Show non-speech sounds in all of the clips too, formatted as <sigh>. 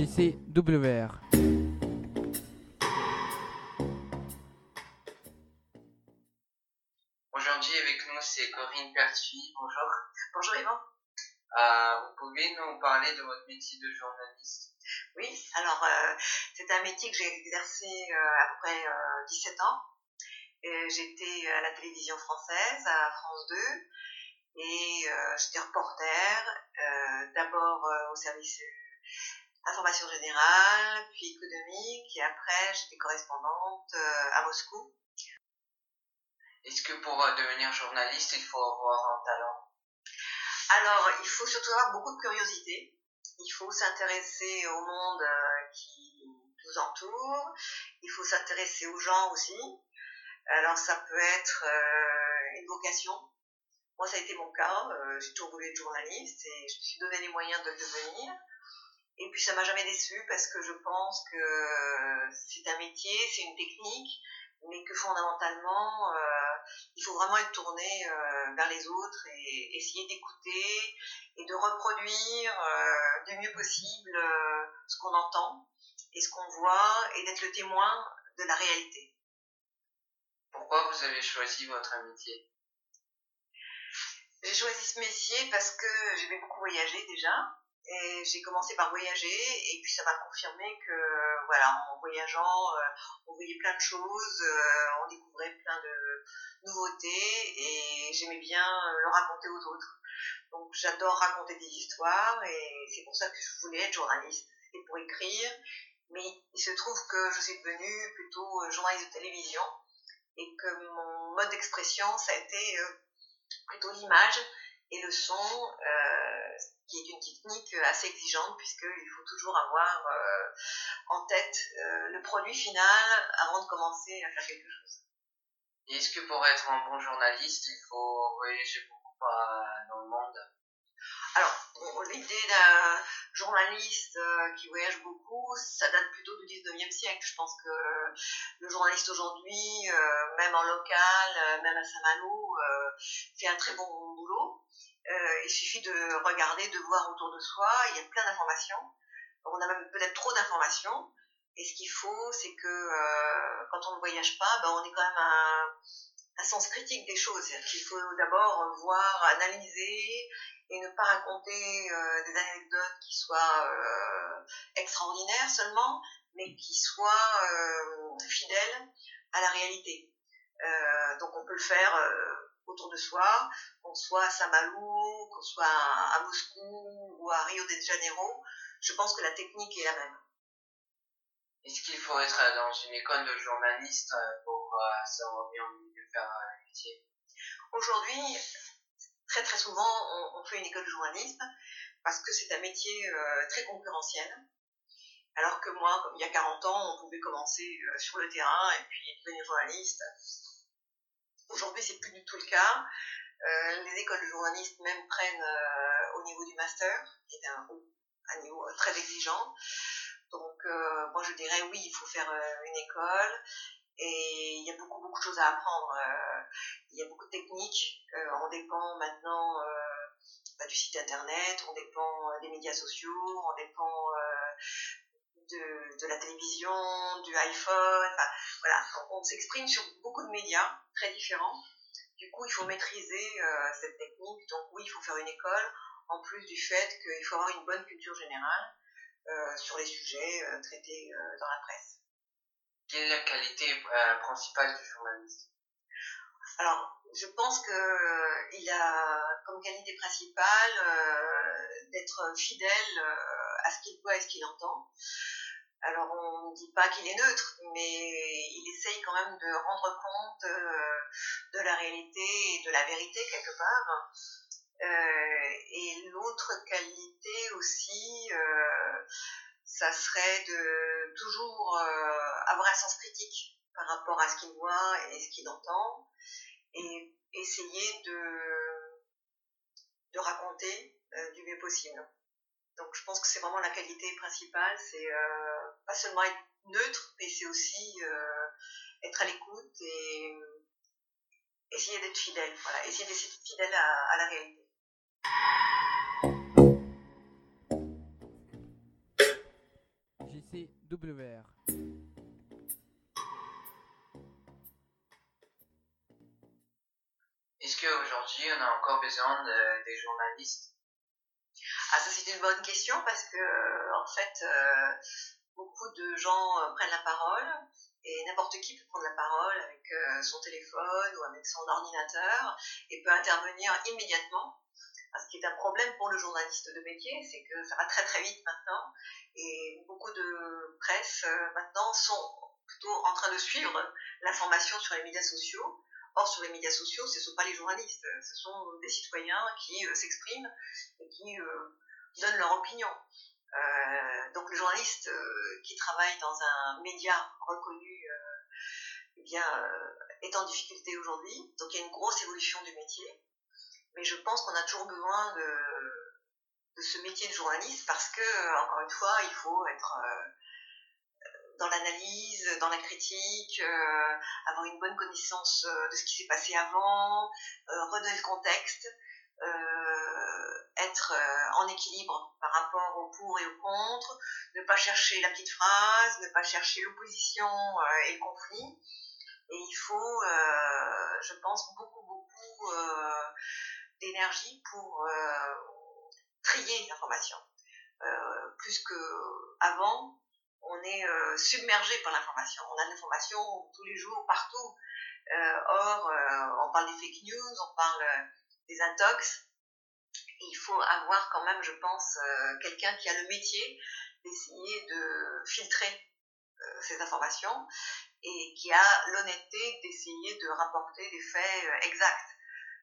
JCWR. Aujourd'hui avec nous c'est Corinne Pertuis. Bonjour. Bonjour Yvan. Euh, vous pouvez nous parler de votre métier de journaliste? Oui, alors euh, c'est un métier que j'ai exercé euh, à peu près 17 ans. J'étais à la télévision française, à France 2, et j'étais reporter, d'abord au service information générale, puis économique, et après j'étais correspondante à Moscou. Est-ce que pour devenir journaliste, il faut avoir un talent? Alors, il faut surtout avoir beaucoup de curiosité. Il faut s'intéresser au monde euh, qui nous entoure. Il faut s'intéresser aux gens aussi. Alors, ça peut être euh, une vocation. Moi, ça a été mon cas. Euh, j'ai toujours voulu être journaliste et je me suis donné les moyens de le devenir. Et puis, ça m'a jamais déçu parce que je pense que c'est un métier, c'est une technique, mais que fondamentalement, il faut vraiment être tourné euh, vers les autres et essayer d'écouter et de reproduire euh, du mieux possible euh, ce qu'on entend et ce qu'on voit et d'être le témoin de la réalité. Pourquoi vous avez choisi votre métier J'ai choisi ce métier parce que j'aimais beaucoup voyager déjà j'ai commencé par voyager et puis ça m'a confirmé que voilà, en voyageant, euh, on voyait plein de choses, euh, on découvrait plein de nouveautés et j'aimais bien euh, le raconter aux autres. Donc j'adore raconter des histoires et c'est pour ça que je voulais être journaliste et pour écrire. Mais il se trouve que je suis devenue plutôt journaliste de télévision et que mon mode d'expression, ça a été plutôt l'image et le son, euh, qui technique assez exigeante puisqu'il faut toujours avoir euh, en tête euh, le produit final avant de commencer à faire quelque chose. Est-ce que pour être un bon journaliste, il faut voyager beaucoup alors, l'idée d'un journaliste qui voyage beaucoup, ça date plutôt du 19e siècle. Je pense que le journaliste aujourd'hui, même en local, même à Saint-Malo, fait un très bon boulot. Euh, il suffit de regarder, de voir autour de soi, il y a plein d'informations. On a même peut-être trop d'informations. Et ce qu'il faut, c'est que euh, quand on ne voyage pas, ben, on est quand même un, un sens critique des choses. qu'il faut d'abord voir, analyser et ne pas raconter euh, des anecdotes qui soient euh, extraordinaires seulement, mais qui soient euh, fidèles à la réalité. Euh, donc on peut le faire autour de soi, qu'on soit à Saint-Malo, qu'on soit à Moscou ou à Rio de Janeiro, je pense que la technique est la même. Est-ce qu'il faut être dans une école de journaliste pour euh, savoir bien faire un métier Aujourd'hui, très très souvent, on, fait une école de journalisme parce que c'est un métier euh, très concurrentiel. Alors que moi, il y a 40 ans, on pouvait commencer euh, sur le terrain et puis devenir journaliste Aujourd'hui, c'est plus du tout le cas. Euh, les écoles de journalistes même prennent euh, au niveau du master, qui est un, un niveau très exigeant. Donc, euh, moi, je dirais oui, il faut faire une école. Et il y a beaucoup, beaucoup de choses à apprendre. il y a beaucoup de techniques. on dépend maintenant bah, du site internet, on dépend des médias sociaux, on dépend de, la télévision, du iPhone, voilà, on, s'exprime sur beaucoup de médias très différents. Du coup, il faut maîtriser euh, cette technique. Donc oui, il faut faire une école, en plus du fait qu'il faut avoir une bonne culture générale euh, sur les sujets euh, traités dans la presse. Quelle est la qualité principale du journaliste? Alors, je pense qu'il a comme qualité principale d'être fidèle à ce qu'il voit et ce qu'il entend. Alors on ne dit pas qu'il est neutre, mais il essaye quand même de rendre compte euh, de la réalité et de la vérité quelque part. Euh, et l'autre qualité aussi, euh, ça serait de toujours avoir un sens critique par rapport à ce qu'il voit et ce qu'il entend, et essayer de, de raconter du mieux possible. Donc je pense que c'est vraiment la qualité principale, c'est euh, pas seulement être neutre, mais c'est aussi euh, être à l'écoute et euh, essayer d'être fidèle, voilà, essayer d'être fidèle à, la réalité. TWR. Est-ce qu'aujourd'hui, on a encore besoin de, des journalistes? Ah, ça c'est une bonne question parce que, en fait, euh, beaucoup de gens euh, prennent la parole et n'importe qui peut prendre la parole avec euh, son téléphone ou avec son ordinateur et peut intervenir immédiatement. Ce qui est un problème pour le journaliste de métier, c'est que ça va très très vite maintenant et beaucoup de presse euh, maintenant sont plutôt en train de suivre l'information sur les médias sociaux. Or, sur les médias sociaux, ce ne sont pas les journalistes, ce sont des citoyens qui euh, s'expriment et qui euh, donnent leur opinion. Euh, donc le journaliste euh, qui travaille dans un média reconnu eh est en difficulté aujourd'hui. Donc il y a une grosse évolution du métier. Mais je pense qu'on a toujours besoin de, ce métier de journaliste parce que, encore une fois, il faut être dans l'analyse, dans la critique, euh, avoir une bonne connaissance de ce qui s'est passé avant, euh, redonner le contexte, euh, être en équilibre par rapport au pour et au contre, ne pas chercher la petite phrase, ne pas chercher l'opposition et le conflit. Et il faut, je pense, beaucoup, beaucoup d'énergie pour trier l'information. plus qu'avant, on est euh, submergé par l'information. On a de l'information tous les jours, partout. Euh, or, euh, on parle des fake news, on parle des intox. Il faut avoir quand même, je pense, quelqu'un qui a le métier d'essayer de filtrer ces informations et qui a l'honnêteté d'essayer de rapporter des faits exacts.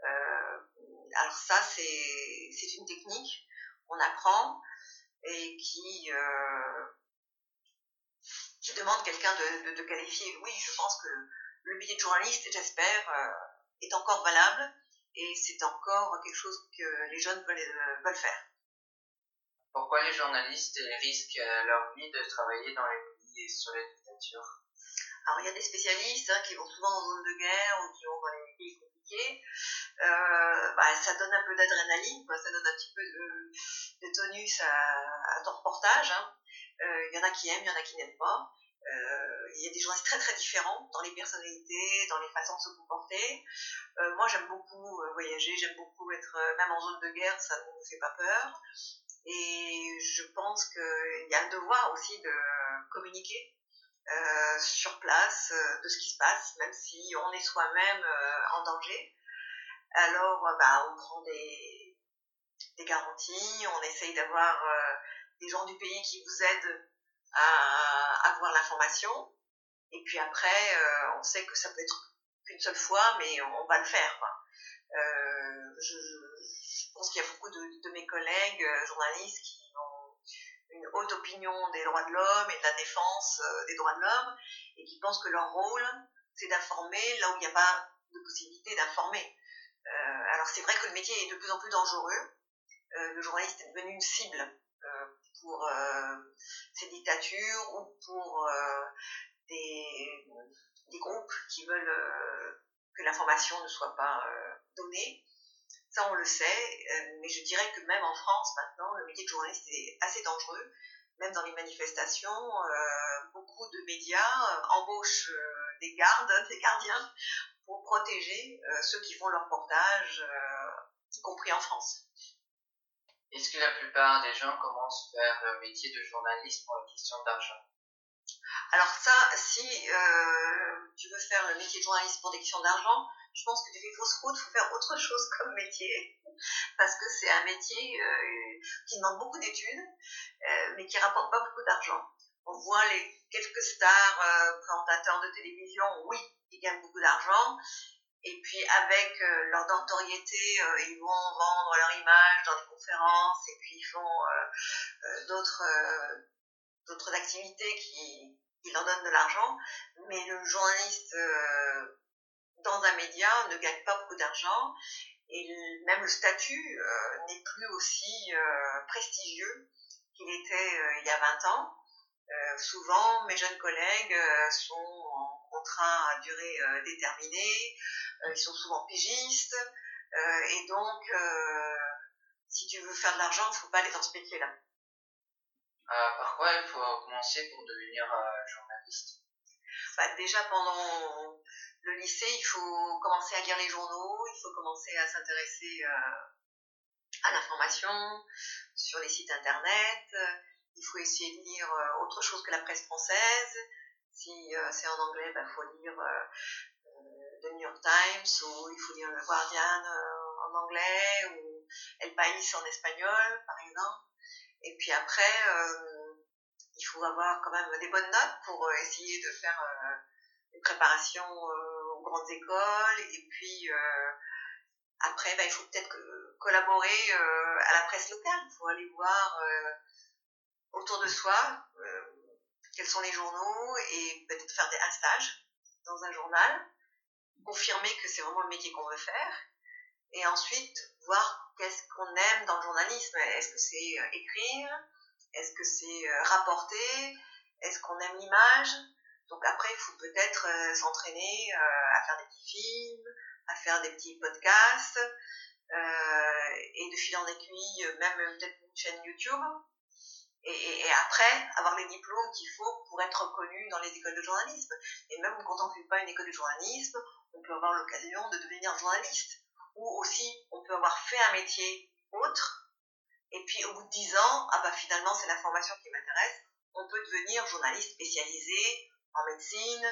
Alors ça, c'est une technique qu'on apprend et qui, qui demande quelqu'un de, de, de, qualifié. Oui, je pense que le métier de journaliste, j'espère, euh, est encore valable et c'est encore quelque chose que les jeunes veulent, euh, veulent faire. Pourquoi les journalistes risquent leur vie de travailler dans les pays sur la dictature Alors, il y a des spécialistes hein, qui vont souvent en zone de guerre ou qui vont dans les pays compliqués. Euh, bah, ça donne un peu d'adrénaline, ça donne un petit peu de, tonus à, ton reportage. Hein. Il y en a qui aiment, il y en a qui n'aiment pas. Euh, il y a des journalistes très très différents dans les personnalités, dans les façons de se comporter. Euh, moi j'aime beaucoup euh, voyager, j'aime beaucoup être même en zone de guerre, ça ne me fait pas peur. Et je pense qu'il y a le devoir aussi de communiquer euh, sur place euh, de ce qui se passe, même si on est soi-même euh, en danger. Alors, bah, on prend des, des garanties, on essaye d'avoir des gens du pays qui vous aident à avoir l'information. Et puis après, on sait que ça peut être qu'une seule fois, mais on, va le faire. Je, pense qu'il y a beaucoup de, mes collègues journalistes qui une haute opinion des droits de l'homme et de la défense euh, des droits de l'homme et qui pensent que leur rôle, c'est d'informer là où il n'y a pas de possibilité d'informer. Euh, alors c'est vrai que le métier est de plus en plus dangereux. le journaliste est devenu une cible pour euh, ces dictatures ou pour euh, des, groupes qui veulent euh, que l'information ne soit pas donnée. Ça, on le sait, mais je dirais que même en France, maintenant, le métier de journaliste est assez dangereux. Même dans les manifestations, beaucoup de médias embauchent des gardes, <laughs> des gardiens, pour protéger ceux qui font leur reportage, y compris en France. Est-ce que la plupart des gens commencent vers le métier de journaliste pour une question d'argent? Alors ça, si euh, tu veux faire le métier de journaliste pour des questions d'argent, je pense que fais fausse route, il faut faire autre chose <laughs> comme métier, parce que c'est un métier euh, qui demande beaucoup d'études, euh, mais qui rapporte pas beaucoup d'argent. On voit les quelques stars présentateurs de télévision, oui, ils gagnent beaucoup d'argent, et puis avec leur notoriété, ils vont vendre leur image dans des conférences et puis ils font euh, d'autres activités qui, qui leur donnent de l'argent. Mais le journaliste dans un média ne gagne pas beaucoup d'argent et même le statut n'est plus aussi prestigieux qu'il était il y a 20 ans. souvent, mes jeunes collègues sont en contrat à durée déterminée, euh, ils sont souvent pigistes, euh, et donc, euh, si tu veux faire de l'argent, il ne faut pas aller dans ce métier-là. Par quoi il faut commencer pour devenir journaliste? Bah, Déjà pendant le lycée, il faut commencer à lire les journaux, il faut commencer à s'intéresser à l'information sur les sites internet. Il faut essayer de lire autre chose que la presse française. Si c'est en anglais, il bah, faut lire le New York Times ou il faut lire le Guardian en anglais ou El País en espagnol, par exemple. Et puis après, euh, il faut avoir quand même des bonnes notes pour euh, essayer de faire euh, une préparation aux grandes écoles. Et puis après, bah, il faut peut-être collaborer à la presse locale. Il faut aller voir autour de soi quels sont les journaux et peut-être faire un stage dans un journal, confirmer que c'est vraiment le métier qu'on veut faire et ensuite voir qu'est-ce qu'on aime dans le journalisme? Est-ce que c'est euh, écrire? Est-ce que c'est euh, rapporter? Est-ce qu'on aime l'image? Donc après, il faut peut-être euh, s'entraîner à faire des petits films, à faire des petits podcasts, et de fil en aiguille, même peut-être une chaîne YouTube. Et, et, après, avoir les diplômes qu'il faut pour être reconnu dans les écoles de journalisme. Et même quand on ne fait pas une école de journalisme, on peut avoir l'occasion de devenir journaliste ou aussi on peut avoir fait un métier autre, et puis au bout de 10 ans, ah bah finalement c'est la formation qui m'intéresse, on peut devenir journaliste spécialisé en médecine,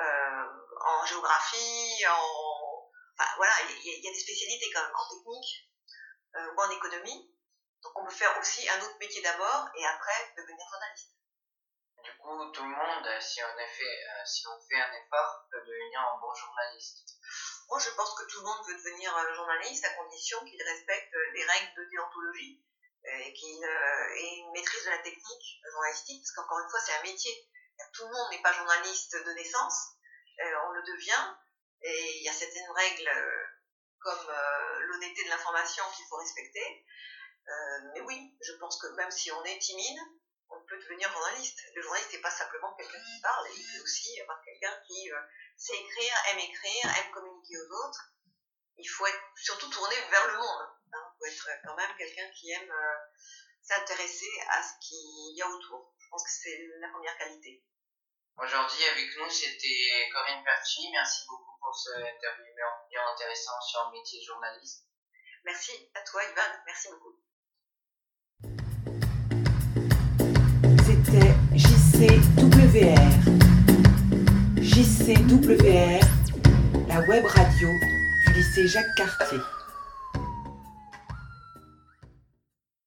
euh, en géographie, en... Enfin voilà, il y, a des spécialités quand même en technique euh, ou en économie. Donc on peut faire aussi un autre métier d'abord et après devenir journaliste. Du coup, tout le monde, si on, fait, euh, si on fait un effort, peut devenir un bon journaliste. Moi, je pense que tout le monde peut devenir journaliste à condition qu'il respecte les règles de déontologie et qu'il ait une maîtrise de la technique journalistique, parce qu'encore une fois, c'est un métier. Tout le monde n'est pas journaliste de naissance, on le devient, et il y a certaines règles comme l'honnêteté de l'information qu'il faut respecter. mais oui, je pense que même si on est timide, peut devenir journaliste. Le journaliste n'est pas simplement quelqu'un qui parle, il peut aussi avoir quelqu'un qui euh, sait écrire, aime écrire, aime communiquer aux autres. Il faut être surtout tourné vers le monde. Hein. Il faut être quand même quelqu'un qui aime euh, s'intéresser à ce qu'il y a autour. Je pense que c'est la première qualité. Aujourd'hui, avec nous, c'était Corinne Perchi. Merci beaucoup pour ce interview bien intéressant sur le métier de journaliste. Merci à toi, Ivan. Merci beaucoup. JCWR. La web radio du lycée Jacques Cartier.